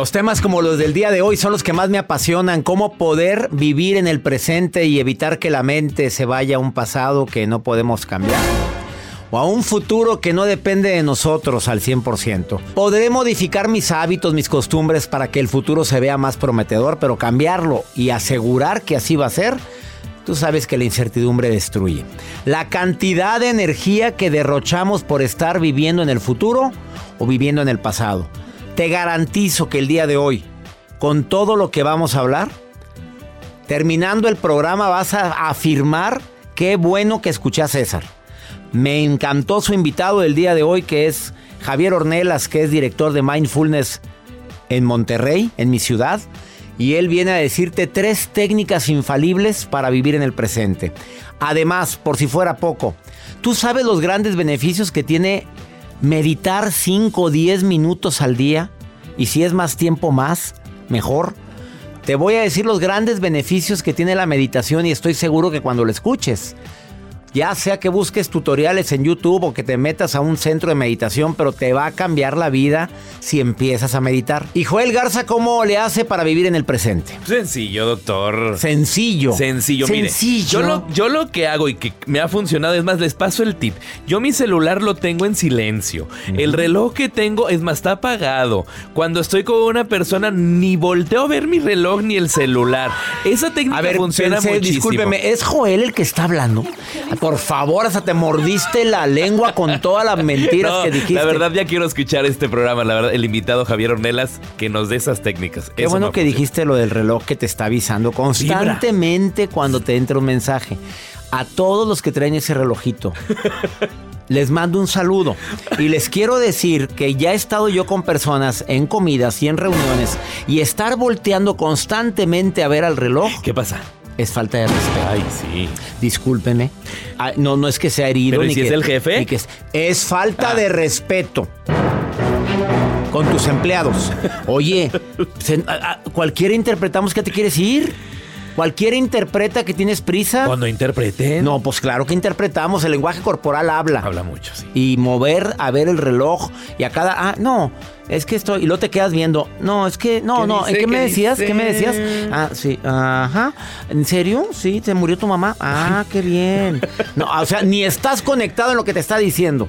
Los temas como los del día de hoy son los que más me apasionan. Cómo poder vivir en el presente y evitar que la mente se vaya a un pasado que no podemos cambiar. O a un futuro que no depende de nosotros al 100%. Podré modificar mis hábitos, mis costumbres para que el futuro se vea más prometedor, pero cambiarlo y asegurar que así va a ser, tú sabes que la incertidumbre destruye. La cantidad de energía que derrochamos por estar viviendo en el futuro o viviendo en el pasado. Te garantizo que el día de hoy, con todo lo que vamos a hablar, terminando el programa vas a afirmar qué bueno que escuché a César. Me encantó su invitado del día de hoy, que es Javier Ornelas, que es director de Mindfulness en Monterrey, en mi ciudad. Y él viene a decirte tres técnicas infalibles para vivir en el presente. Además, por si fuera poco, tú sabes los grandes beneficios que tiene meditar 5 o 10 minutos al día y si es más tiempo más, mejor. Te voy a decir los grandes beneficios que tiene la meditación y estoy seguro que cuando lo escuches ya sea que busques tutoriales en YouTube o que te metas a un centro de meditación, pero te va a cambiar la vida si empiezas a meditar. Y Joel Garza, ¿cómo le hace para vivir en el presente? Sencillo, doctor. Sencillo. Sencillo, Sencillo. Mire, yo lo, yo lo que hago y que me ha funcionado, es más, les paso el tip. Yo mi celular lo tengo en silencio. El reloj que tengo, es más, está apagado. Cuando estoy con una persona, ni volteo a ver mi reloj ni el celular. Esa técnica a ver, funciona pensé, muchísimo. Discúlpeme, ¿es Joel el que está hablando? Por favor, hasta te mordiste la lengua con todas las mentiras No, que dijiste. La verdad, ya quiero escuchar este programa. La verdad, el invitado Javier Ornelas que nos dé esas técnicas. Qué Eso bueno que funciona. dijiste lo del reloj que te está avisando constantemente cuando te entra un mensaje. A todos los que traen ese relojito. Les mando un saludo y les quiero decir que ya he estado yo con personas en comidas y en reuniones y estar volteando constantemente a ver al reloj ¿Qué pasa? Es falta de respeto. Ay, sí. Discúlpeme. Ah, No, no es que sea herido. Pero ¿y ni si que- es el jefe? ni que es, es falta Ah. de respeto. Con tus empleados. Oye, se- a- a- cualquiera interpretamos que te quieres ir. Cualquiera interpreta que tienes prisa. Cuando interpreten. No, pues claro que interpretamos. El lenguaje corporal habla. Habla mucho, sí. Y mover a ver el reloj y a cada. Ah, no. Es que estoy. Y luego te quedas viendo. No, es que. No, ¿Qué no. dice? ¿En qué me ¿Qué decías? ¿Qué me decías? Ah, sí. Ajá. ¿En serio? Sí, te murió tu mamá. Ah, qué bien. No, o sea, ni estás conectado en lo que te está diciendo.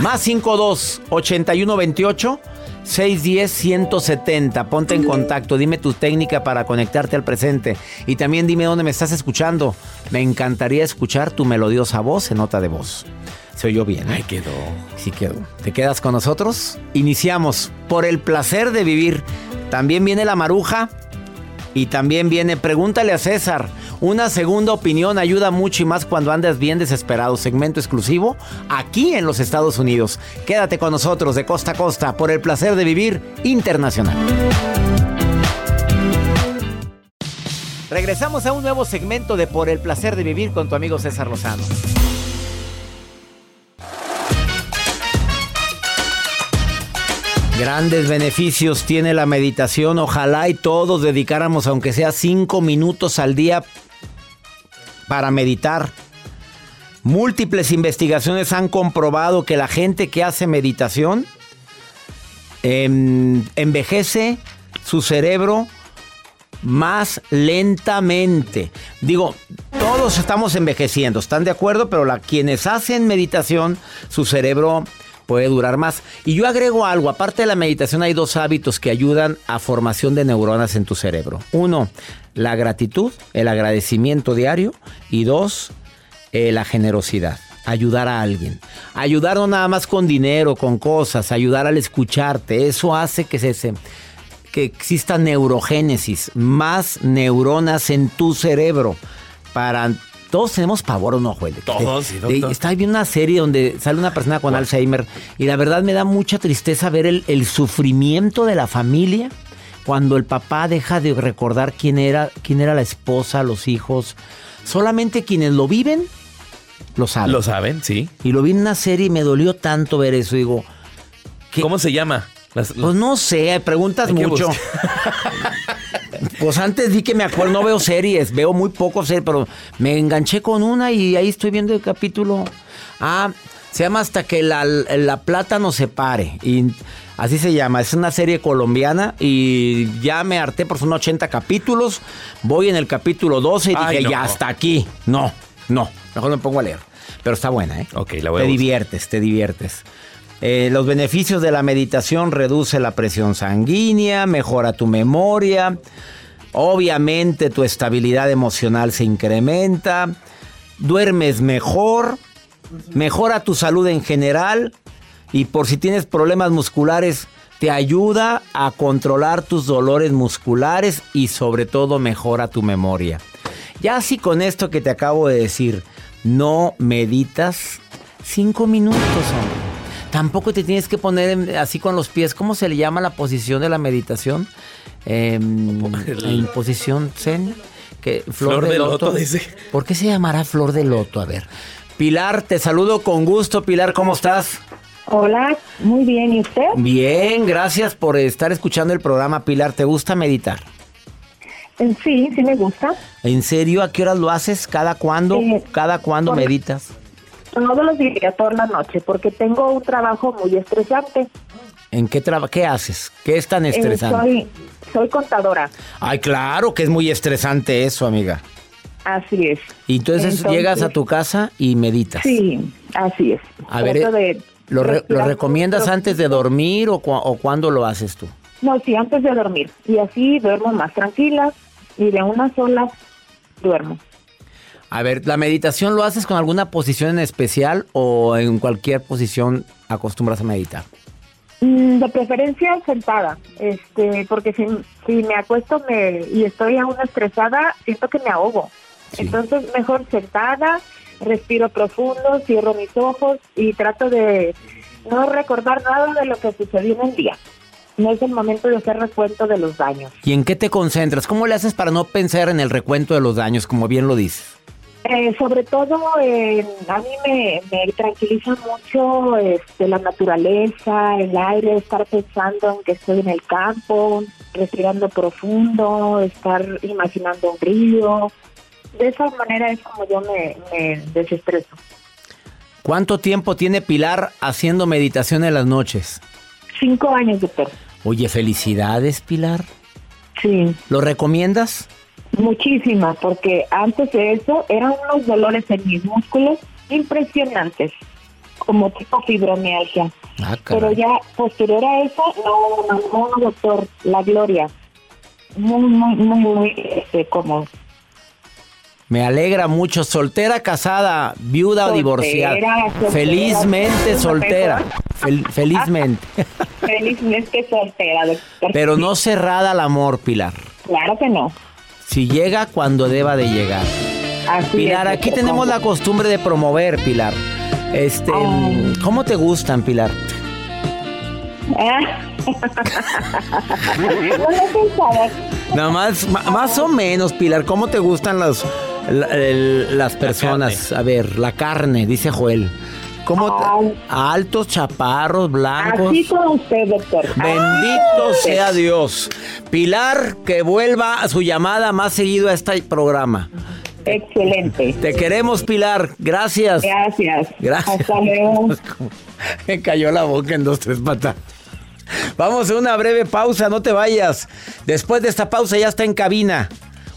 Más 52 81 28 610 170. Ponte en contacto. Dime tu técnica para conectarte al presente. Y también dime dónde me estás escuchando. Me encantaría escuchar tu melodiosa voz en nota de voz. Se oyó bien. ¿eh? Ay, quedó. Sí quedó. ¿Te quedas con nosotros? Iniciamos por el placer de vivir. También viene la maruja y también viene Pregúntale a César. Una segunda opinión ayuda mucho y más cuando andas bien desesperado. Segmento exclusivo aquí en los Estados Unidos. Quédate con nosotros de costa a costa por el placer de vivir internacional. Regresamos a un nuevo segmento de Por el placer de vivir con tu amigo César Lozano. Grandes beneficios tiene la meditación. Ojalá y todos dedicáramos, aunque sea cinco minutos al día, para meditar. Múltiples investigaciones han comprobado que la gente que hace meditación em, envejece su cerebro más lentamente. Digo, todos estamos envejeciendo, ¿están de acuerdo? Pero la, quienes hacen meditación, su cerebro puede durar más. Y yo agrego algo, aparte de la meditación hay dos hábitos que ayudan a formación de neuronas en tu cerebro. Uno, la gratitud, el agradecimiento diario. Y dos, eh, la generosidad. Ayudar a alguien. Ayudar no nada más con dinero, con cosas, ayudar al escucharte. Eso hace que se, que exista neurogénesis, más neuronas en tu cerebro para todos tenemos pavor, ¿o no, Joel? Todos, sí, doctor. Está viendo una serie donde sale una persona con Alzheimer y la verdad me da mucha tristeza ver el, el, sufrimiento de la familia cuando el papá deja de recordar quién era, quién era la esposa, los hijos. Solamente quienes lo viven lo saben. Lo saben, sí. Y lo vi en una serie y me dolió tanto ver eso. Digo, ¿qué? ¿cómo se llama? Las, las... Pues no sé, preguntas mucho. pues antes di que me acuerdo, no veo series, veo muy poco series, pero me enganché con una y ahí estoy viendo el capítulo. Ah, se llama Hasta que la, la plata nos separe. Y así se llama. Es una serie colombiana y ya me harté por son 80 capítulos. Voy en el capítulo 12 y Ay, dije, no. ya hasta aquí. No, no, mejor me pongo a leer. Pero está buena, ¿eh? Ok, la voy Te a diviertes, te diviertes. Eh, los beneficios de la meditación reduce la presión sanguínea, mejora tu memoria, obviamente tu estabilidad emocional se incrementa, duermes mejor, mejora tu salud en general y por si tienes problemas musculares te ayuda a controlar tus dolores musculares y sobre todo mejora tu memoria. Ya así con esto que te acabo de decir, no meditas cinco minutos, hombre. Tampoco te tienes que poner en, así con los pies. ¿Cómo se le llama la posición de la meditación? Eh, en posición zen. Que, flor, flor de, de loto, loto, dice. ¿Por qué se llamará flor de loto? A ver. Pilar, te saludo con gusto. Pilar, ¿cómo estás? Hola, muy bien. ¿Y usted? Bien, gracias por estar escuchando el programa. Pilar, ¿te gusta meditar? Sí, sí me gusta. ¿En serio? ¿A qué horas lo haces? ¿Cada cuándo? Eh, ¿Cada cuándo por- meditas? Todos los días, toda la noche, porque tengo un trabajo muy estresante. ¿En qué traba qué haces? ¿Qué es tan Eh, estresante? soy, soy contadora, Ay, claro que es muy estresante eso, amiga. así es. Y entonces, Entonces- llegas a tu casa y meditas. Sí, así es. A ver, de ¿Lo, re- lo recomiendas antes de dormir o, cua- o cuándo lo haces tú? No, sí, antes de dormir. Y así duermo más tranquila y de una sola duermo. A ver, ¿la meditación lo haces con alguna posición en especial o en cualquier posición acostumbras a meditar? Mm, De preferencia sentada, este, porque si, si me acuesto me, y estoy aún estresada, siento que me ahogo. Sí. Entonces, mejor sentada, respiro profundo, cierro mis ojos y trato de no recordar nada de lo que sucedió en el día. No es el momento de hacer recuento de los daños. ¿Y en qué te concentras? ¿Cómo le haces para no pensar en el recuento de los daños, como bien lo dices? Eh, sobre todo, eh, a mí me, me tranquiliza mucho este, la naturaleza, el aire, estar pensando en que estoy en el campo, respirando profundo, estar imaginando un río. De esa manera es como yo me, me desestreso. ¿Cuánto tiempo tiene Pilar haciendo meditación en las noches? Cinco años, doctor. Oye, felicidades, Pilar. Sí, ¿Lo recomiendas? Muchísimas, porque antes de eso eran unos dolores en mis músculos impresionantes, como tipo fibromialgia. Ah, Pero ya posterior a eso, no, no, no, no, doctor, la gloria. Muy, muy, muy, muy este, cómodo. Me alegra mucho. ¿Soltera, casada, viuda o divorciada? soltera, Felizmente soltera. Fel- felizmente. Felizmente soltera, doctor. Pero no cerrada al amor, Pilar. Claro que no. Si llega cuando deba de llegar. Así Pilar, es, aquí tenemos la costumbre de promover, Pilar. Este, Ay. ¿cómo te gustan, Pilar? Nada más, más o menos, Pilar, ¿cómo te gustan los, la- el- las personas? A ver, la carne, dice Joel. ¿Cómo te- altos, chaparros, blancos? Así con usted, doctor. Bendito sea Dios. Pilar, que vuelva a su llamada más seguido a este programa. Excelente. Te queremos, Pilar. Gracias. Gracias. Gracias. Hasta luego. Me cayó la boca en dos, tres patas. Vamos a una breve pausa, no te vayas. Después de esta pausa ya está en cabina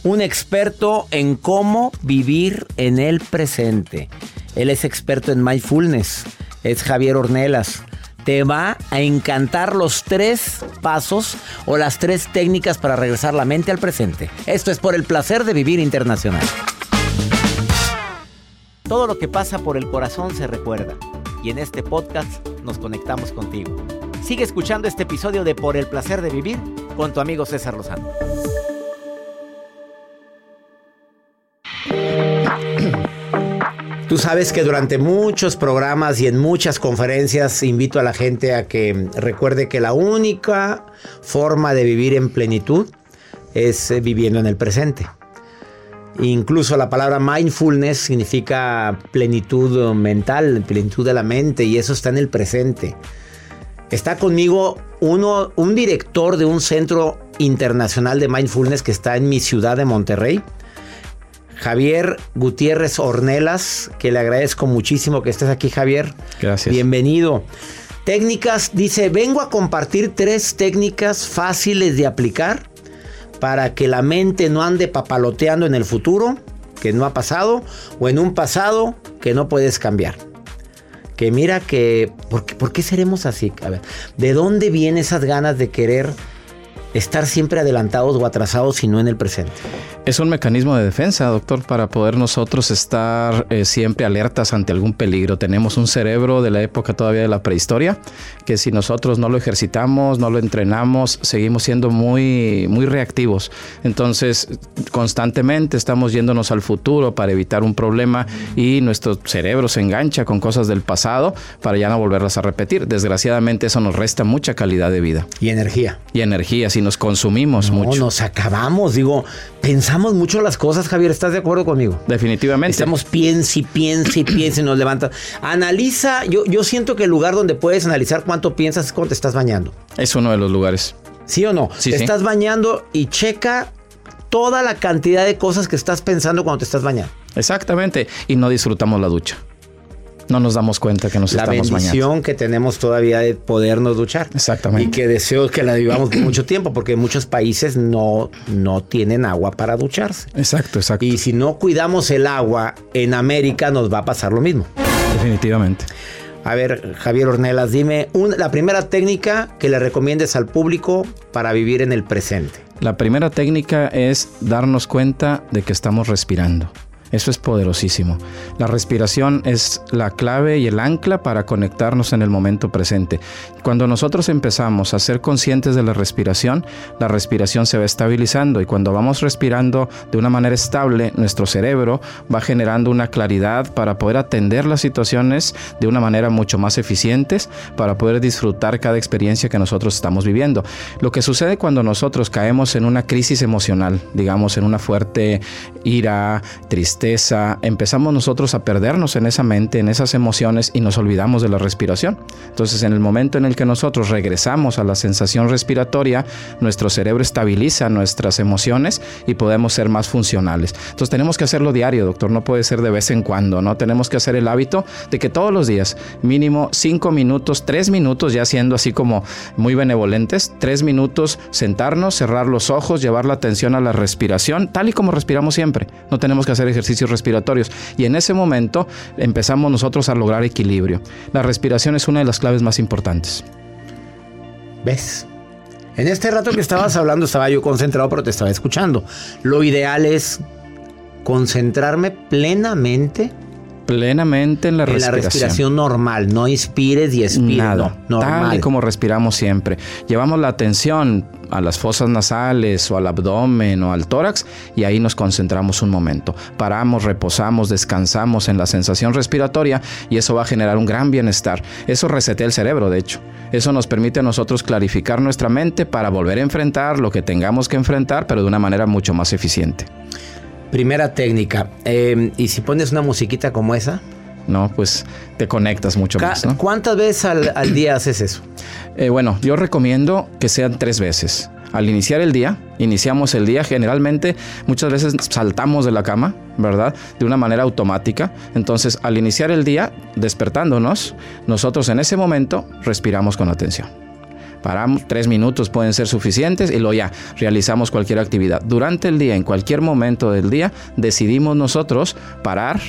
un experto en cómo vivir en el presente. Él es experto en mindfulness. Es Javier Ornelas. Te va a encantar los tres pasos o las tres técnicas para regresar la mente al presente. Esto es por el placer de vivir internacional. Todo lo que pasa por el corazón se recuerda. Y en este podcast nos conectamos contigo. Sigue escuchando este episodio de Por el placer de vivir con tu amigo César Lozano. Tú sabes que durante muchos programas y en muchas conferencias invito a la gente a que recuerde que la única forma de vivir en plenitud es eh, viviendo en el presente. Incluso la palabra mindfulness significa plenitud mental, plenitud de la mente y eso está en el presente. Está conmigo uno, un director de un centro internacional de mindfulness que está en mi ciudad de Monterrey. Javier Gutiérrez Ornelas, que le agradezco muchísimo que estés aquí, Javier. Gracias. Bienvenido. Técnicas, dice, vengo a compartir tres técnicas fáciles de aplicar para que la mente no ande papaloteando en el futuro, que no ha pasado, o en un pasado que no puedes cambiar. Que mira que, ¿por qué, por qué seremos así? A ver, ¿de dónde vienen esas ganas de querer estar siempre adelantados o atrasados y no en el presente? Es un mecanismo de defensa, doctor, para poder nosotros estar eh, siempre alertas ante algún peligro. Tenemos un cerebro de la época todavía de la prehistoria, que si nosotros no lo ejercitamos, no lo entrenamos, seguimos siendo muy, muy reactivos. Entonces, constantemente estamos yéndonos al futuro para evitar un problema y nuestro cerebro se engancha con cosas del pasado para ya no volverlas a repetir. Desgraciadamente, eso nos resta mucha calidad de vida. Y energía. Y energía, si nos consumimos No, mucho. nos acabamos, digo, pensamos mucho las cosas, Javier, ¿estás de acuerdo conmigo? Definitivamente. Estamos piense y piense y piense y nos levanta. Analiza, yo, yo siento que el lugar donde puedes analizar cuánto piensas es cuando te estás bañando. Es uno de los lugares. ¿Sí o no? Sí, te sí. estás bañando y checa toda la cantidad de cosas que estás pensando cuando te estás bañando. Exactamente. Y no disfrutamos la ducha. No nos damos cuenta que nos La estamos bendición bañando. que tenemos todavía de podernos duchar. Exactamente. Y que deseo que la vivamos por mucho tiempo, porque muchos países no, no tienen agua para ducharse. Exacto, exacto. Y si no cuidamos el agua, en América nos va a pasar lo mismo. Definitivamente. A ver, Javier Ornelas, dime un- la primera técnica que le recomiendes al público para vivir en el presente. La primera técnica es darnos cuenta de que estamos respirando. Eso es poderosísimo. La respiración es la clave y el ancla para conectarnos en el momento presente. Cuando nosotros empezamos a ser conscientes de la respiración, la respiración se va estabilizando y cuando vamos respirando de una manera estable, nuestro cerebro va generando una claridad para poder atender las situaciones de una manera mucho más eficientes, para poder disfrutar cada experiencia que nosotros estamos viviendo. Lo que sucede cuando nosotros caemos en una crisis emocional, digamos en una fuerte ira, tristeza, empezamos nosotros a perdernos en esa mente, en esas emociones y nos olvidamos de la respiración. Entonces, en el momento en el que nosotros regresamos a la sensación respiratoria, nuestro cerebro estabiliza nuestras emociones y podemos ser más funcionales. Entonces, tenemos que hacerlo diario, doctor, no puede ser de vez en cuando, ¿no? Tenemos que hacer el hábito de que todos los días, mínimo cinco minutos, tres minutos, ya siendo así como muy benevolentes, tres minutos, sentarnos, cerrar los ojos, llevar la atención a la respiración, tal y como respiramos siempre. No tenemos que hacer ejercicios respiratorios. Y en ese momento empezamos nosotros a lograr equilibrio. La respiración es una de las claves más importantes. ¿Ves? En este rato que estabas hablando estaba yo concentrado, pero te estaba escuchando. Lo ideal es concentrarme plenamente Plenamente en la en la respiración. respiración normal. No inspires y expires. Nada, no, tal normal. y como respiramos siempre. Llevamos la atención a las fosas nasales o al abdomen o al tórax y ahí nos concentramos un momento. Paramos, reposamos, descansamos en la sensación respiratoria y eso va a generar un gran bienestar. Eso resetea el cerebro, de hecho. Eso nos permite a nosotros clarificar nuestra mente para volver a enfrentar lo que tengamos que enfrentar, pero de una manera mucho más eficiente. Primera técnica. eh, y si pones una musiquita como esa, ¿No? Pues te conectas mucho ca- más, ¿no? ¿cuántas veces al, al día haces eso? Eh, bueno, yo recomiendo que sean tres veces. Al iniciar el día, iniciamos el día generalmente, muchas veces saltamos de la cama, ¿verdad? De una manera automática. Entonces, al iniciar el día, despertándonos, nosotros en ese momento respiramos con atención. Paramos, tres minutos pueden ser suficientes y luego ya realizamos cualquier actividad. Durante el día, en cualquier momento del día, decidimos nosotros parar,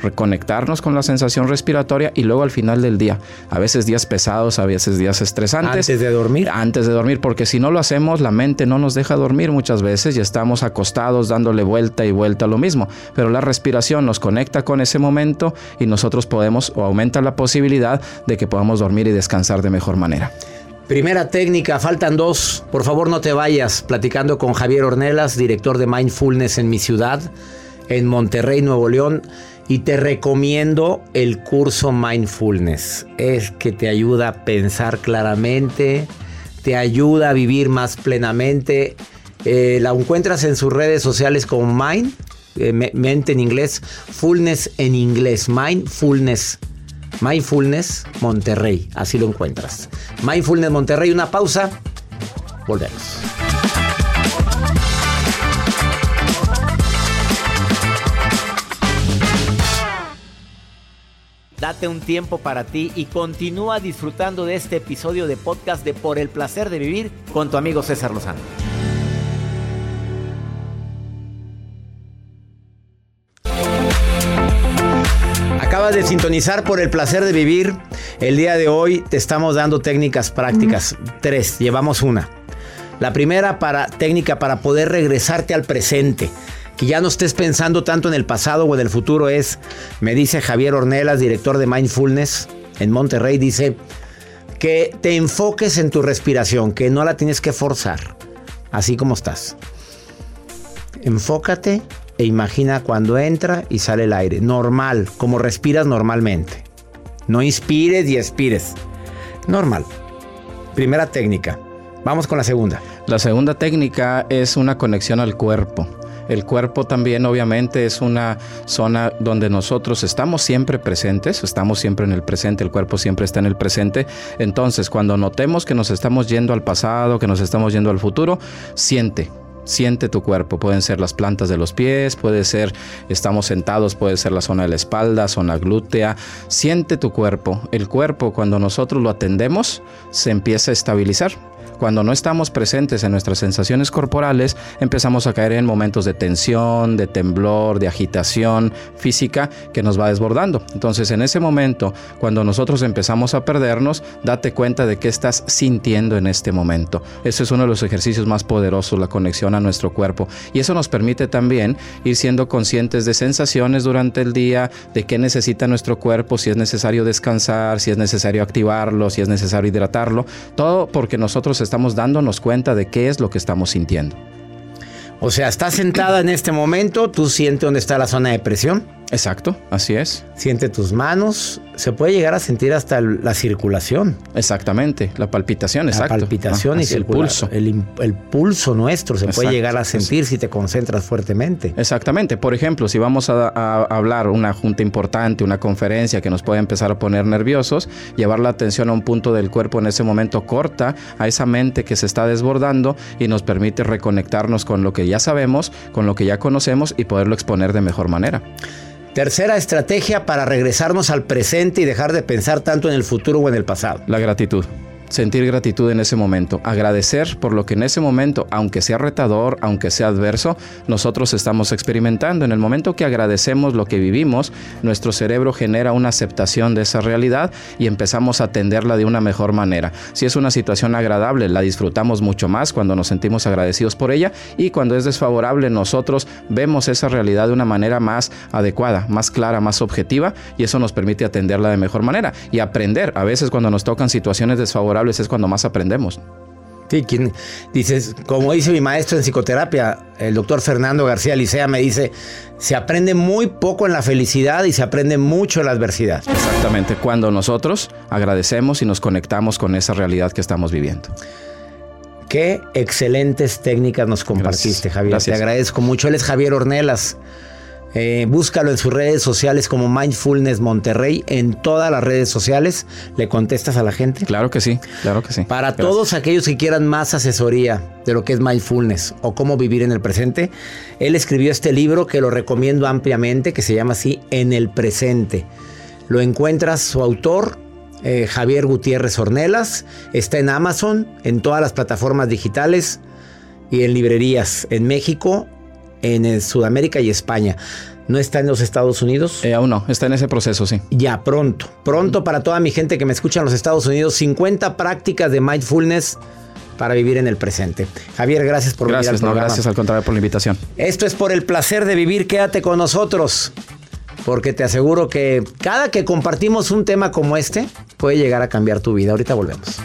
reconectarnos con la sensación respiratoria y luego al final del día, a veces días pesados, a veces días estresantes. Antes de dormir. Antes de dormir, porque si no lo hacemos, la mente no nos deja dormir muchas veces y estamos acostados dándole vuelta y vuelta a lo mismo. Pero la respiración nos conecta con ese momento y nosotros podemos o aumenta la posibilidad de que podamos dormir y descansar de mejor manera. Primera técnica, faltan dos. Por favor, no te vayas. Platicando con Javier Ornelas, director de Mindfulness en mi ciudad, en Monterrey, Nuevo León. Y te recomiendo el curso Mindfulness. Es que te ayuda a pensar claramente, te ayuda a vivir más plenamente. Eh, la encuentras en sus redes sociales como Mind, eh, mente en inglés, Fullness en inglés, Mindfulness. Mindfulness Monterrey, así lo encuentras. Mindfulness Monterrey, una pausa. Volvemos. Date un tiempo para ti y continúa disfrutando de este episodio de podcast de Por el placer de vivir con tu amigo César Lozano. Acabas de sintonizar por el placer de vivir. El día de hoy te estamos dando técnicas prácticas. Tres, llevamos una. La primera para técnica para poder regresarte al presente que ya no estés pensando tanto en el pasado o en el futuro es, me dice Javier Ornelas, director de Mindfulness en Monterrey, dice que te enfoques en tu respiración, que no la tienes que forzar, así como estás. Enfócate e imagina cuando entra y sale el aire, normal, como respiras normalmente. No inspires y expires. Normal. Primera técnica. Vamos con la segunda. La segunda técnica es una conexión al cuerpo. El cuerpo también obviamente es una zona donde nosotros estamos siempre presentes, estamos siempre en el presente, el cuerpo siempre está en el presente. Entonces, cuando notemos que nos estamos yendo al pasado, que nos estamos yendo al futuro, siente, Siente tu cuerpo, pueden ser las plantas de los pies, puede ser, estamos sentados, puede ser la zona de la espalda, zona glútea. Siente tu cuerpo. El cuerpo, cuando nosotros lo atendemos, se empieza a estabilizar. Cuando no estamos presentes en nuestras sensaciones corporales, empezamos a caer en momentos de tensión, de temblor, de agitación física que nos va desbordando. Entonces, en ese momento, cuando nosotros empezamos a perdernos, date cuenta de qué estás sintiendo en este momento. Ese es uno de los ejercicios más poderosos, la conexión a nuestro cuerpo. Y eso nos permite también ir siendo conscientes de sensaciones durante el día, de qué necesita nuestro cuerpo, si es necesario descansar, si es necesario activarlo, si es necesario hidratarlo. Todo porque nosotros estamos dándonos cuenta de qué es lo que estamos sintiendo. O sea, estás sentada en este momento, tú sientes dónde está la zona de presión. Exacto, así es. Siente tus manos, se puede llegar a sentir hasta la circulación. Exactamente, la palpitación, la exacto. palpitación y el pulso. El, pulso nuestro se puede llegar a sentir si te concentras fuertemente. Exactamente, por ejemplo, si vamos a, a, hablar una junta importante, una conferencia que nos puede empezar a poner nerviosos, llevar la atención a un punto del cuerpo en ese momento corta a esa mente que se está desbordando y nos permite reconectarnos con lo que ya sabemos, con lo que ya conocemos y poderlo exponer de mejor manera. Tercera estrategia para regresarnos al presente y dejar de pensar tanto en el futuro o en el pasado. La gratitud sentir gratitud en ese momento, agradecer por lo que en ese momento, aunque sea retador, aunque sea adverso, nosotros estamos experimentando. En el momento que agradecemos lo que vivimos, nuestro cerebro genera una aceptación de esa realidad y empezamos a atenderla de una mejor manera. Si es una situación agradable, la disfrutamos mucho más cuando nos sentimos agradecidos por ella y cuando es desfavorable, nosotros vemos esa realidad de una manera más adecuada, más clara, más objetiva y eso nos permite atenderla de mejor manera y aprender. A veces cuando nos tocan situaciones desfavorables, es cuando más aprendemos. Sí, quien dices, como dice mi maestro en psicoterapia, el doctor Fernando García Licea, me dice, se aprende muy poco en la felicidad y se aprende mucho en la adversidad. Exactamente, cuando nosotros agradecemos y nos conectamos con esa realidad que estamos viviendo. Qué excelentes técnicas nos compartiste, Javier. Te agradezco mucho. Él es Javier Ornelas. Eh, búscalo en sus redes sociales como Mindfulness Monterrey, en todas las redes sociales. ¿Le contestas a la gente? Claro que sí, claro que sí. Para todos aquellos que quieran más asesoría de lo que es mindfulness o cómo vivir en el presente, él escribió este libro que lo recomiendo ampliamente, que se llama así En el presente. Lo encuentras su autor eh, Javier Gutiérrez Ornelas. Está en Amazon, en todas las plataformas digitales y en librerías en México, en Sudamérica y España. ¿No está en los Estados Unidos? Eh, aún no, está en ese proceso, sí. Ya, pronto. Pronto para toda mi gente que me escucha en los Estados Unidos, 50 prácticas de mindfulness para vivir en el presente. Javier, gracias por venir al programa. gracias al contrario por la invitación. Esto es por el placer de vivir. Quédate con nosotros, porque te aseguro que cada que compartimos un tema como este puede llegar a cambiar tu vida. Ahorita volvemos.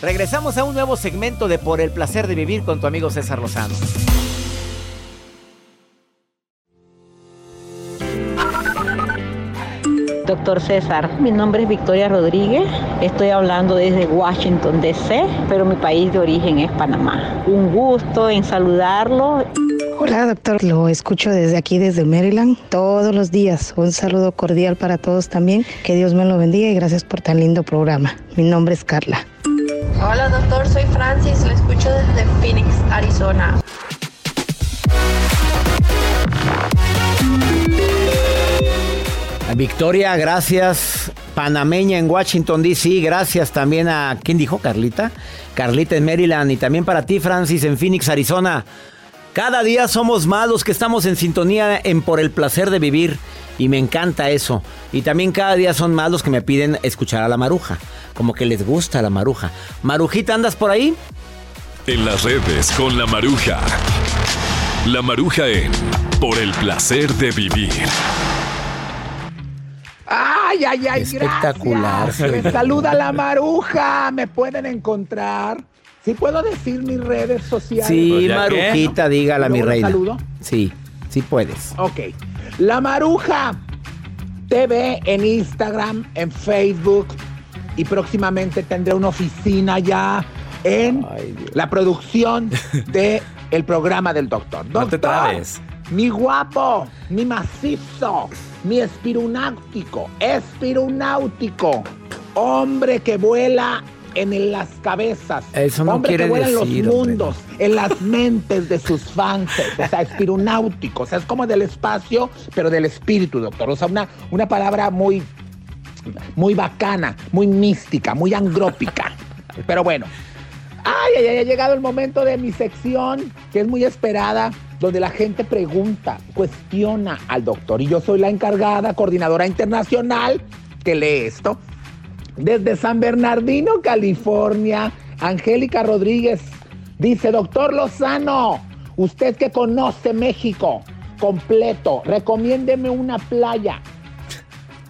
Regresamos a un nuevo segmento de Por el placer de vivir con tu amigo César Lozano. Doctor César, mi nombre es Victoria Rodríguez, estoy hablando desde Washington, D.C., pero mi país de origen es Panamá. Un gusto en saludarlo. Hola doctor, lo escucho desde aquí, desde Maryland, todos los días. Un saludo cordial para todos también. Que Dios me lo bendiga y gracias por tan lindo programa. Mi nombre es Carla. Hola doctor, soy Francis, lo escucho desde Phoenix, Arizona. Victoria, gracias. Panameña en Washington, D.C. Gracias también a, ¿quién dijo? Carlita. Carlita en Maryland y también para ti, Francis, en Phoenix, Arizona. Cada día somos más los que estamos en sintonía en Por el Placer de Vivir. Y me encanta eso. Y también cada día son más los que me piden escuchar a la maruja. Como que les gusta la maruja. Marujita, ¿andas por ahí? En las redes con la maruja. La maruja en Por el Placer de Vivir. Ay, ay, ay, Espectacular. Me saluda la maruja. Me pueden encontrar. ¿Sí puedo decir mis redes sociales? Sí, pues Marujita, dígala, mi reina. saludo? Sí, sí puedes. Ok. La Maruja TV en Instagram, en Facebook y próximamente tendré una oficina ya en la producción de el programa del doctor. Doctor, mi guapo, mi macizo, mi espirunáutico, espirunáutico, hombre que vuela en las cabezas. Eso no hombre quiere que vuela en los mundos, en las mentes de sus fans, o sea, espirunáutico, o sea, es como del espacio, pero del espíritu, doctor. O sea, una, una palabra muy, muy bacana, muy mística, muy angrópica. Pero bueno, ay, ay, ay, ha llegado el momento de mi sección, que es muy esperada donde la gente pregunta, cuestiona al doctor. Y yo soy la encargada, coordinadora internacional, que lee esto. Desde San Bernardino, California, Angélica Rodríguez dice, doctor Lozano, usted que conoce México completo, recomiéndeme una playa.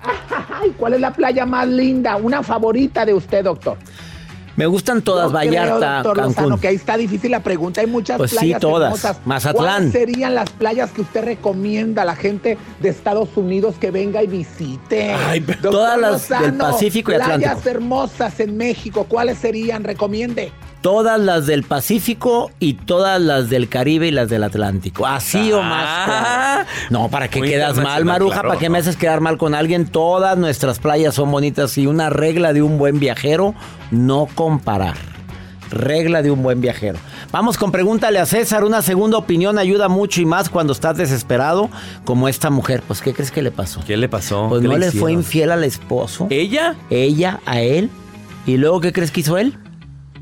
¿Cuál es la playa más linda? Una favorita de usted, doctor. Me gustan todas, Vallarta, Cancún. que ahí está difícil la pregunta. Hay muchas pues playas sí, todas. Mazatlán. ¿Cuáles serían las playas que usted recomienda a la gente de Estados Unidos que venga y visite? todas las del Pacífico y Atlántico. Playas hermosas en México, ¿cuáles serían? Recomiende. Todas las del Pacífico y todas las del Caribe y las del Atlántico. Así o más. Ah. No, ¿para qué quedas mal, Maruja? ¿Para qué me haces quedar mal con alguien? Todas nuestras playas son bonitas y una regla de un buen viajero, no comparar. Regla de un buen viajero. Vamos con pregúntale a César. Una segunda opinión ayuda mucho y más cuando estás desesperado, como esta mujer. Pues, ¿qué crees que le pasó? ¿Qué le pasó? Pues no le, fue infiel al esposo. ¿Ella? Ella a él. ¿Y luego qué crees que hizo él?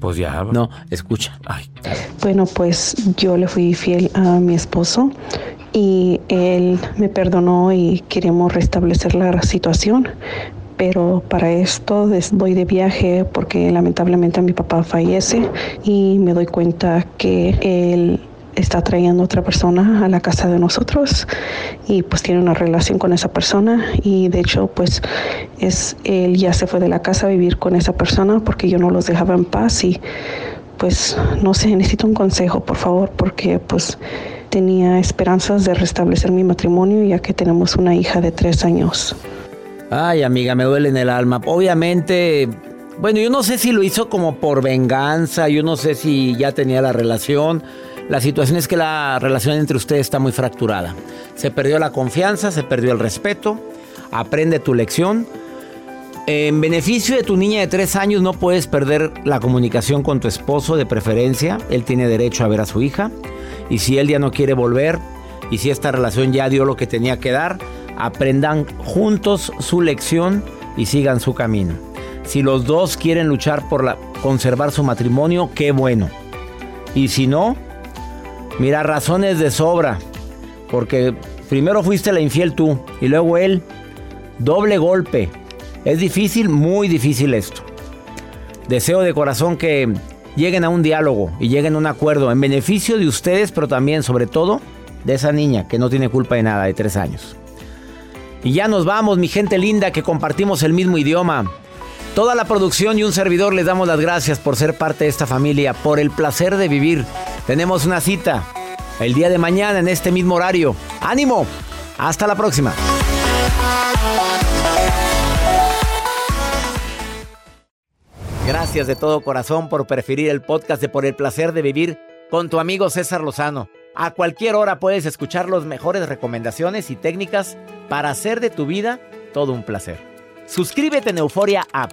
Pues ya. No, escucha. Bueno, pues yo le fui fiel a mi esposo y él me perdonó y queremos restablecer la situación. Pero para esto voy de viaje porque lamentablemente mi papá fallece y me doy cuenta que él está trayendo otra persona a la casa de nosotros y pues tiene una relación con esa persona y de hecho pues es él ya se fue de la casa a vivir con esa persona porque yo no los dejaba en paz y pues no sé, necesito un consejo por favor porque pues tenía esperanzas de restablecer mi matrimonio ya que tenemos una hija de tres años. Ay amiga, me duele en el alma. Obviamente bueno, yo no sé si lo hizo como por venganza, yo no sé si ya tenía la relación. La situación es que la relación entre ustedes está muy fracturada. Se perdió la confianza, se perdió el respeto. Aprende tu lección. en beneficio de tu niña de tres años no puedes perder la comunicación con tu esposo de preferencia. Él tiene derecho a ver a su hija. Y si él ya no quiere volver, y si esta relación ya dio lo que tenía que dar, aprendan juntos su lección y sigan su camino. Si los dos quieren luchar por conservar su matrimonio, qué bueno. Y si no, mira, razones de sobra. Porque primero fuiste la infiel tú y luego él. Doble golpe. Es difícil, muy difícil esto. Deseo de corazón que lleguen a un diálogo y lleguen a un acuerdo en beneficio de ustedes, pero también, sobre todo, de esa niña que no tiene culpa de nada, de tres años. Y ya nos vamos, mi gente linda, que compartimos el mismo idioma. Toda la producción y un servidor les damos las gracias por ser parte de esta familia, por el placer de vivir. Tenemos una cita el día de mañana en este mismo horario. ¡Ánimo! Hasta la próxima. Gracias de todo corazón por preferir el podcast de Por el placer de vivir con tu amigo César Lozano. A cualquier hora puedes escuchar las mejores recomendaciones y técnicas para hacer de tu vida todo un placer. Suscríbete en Euforia App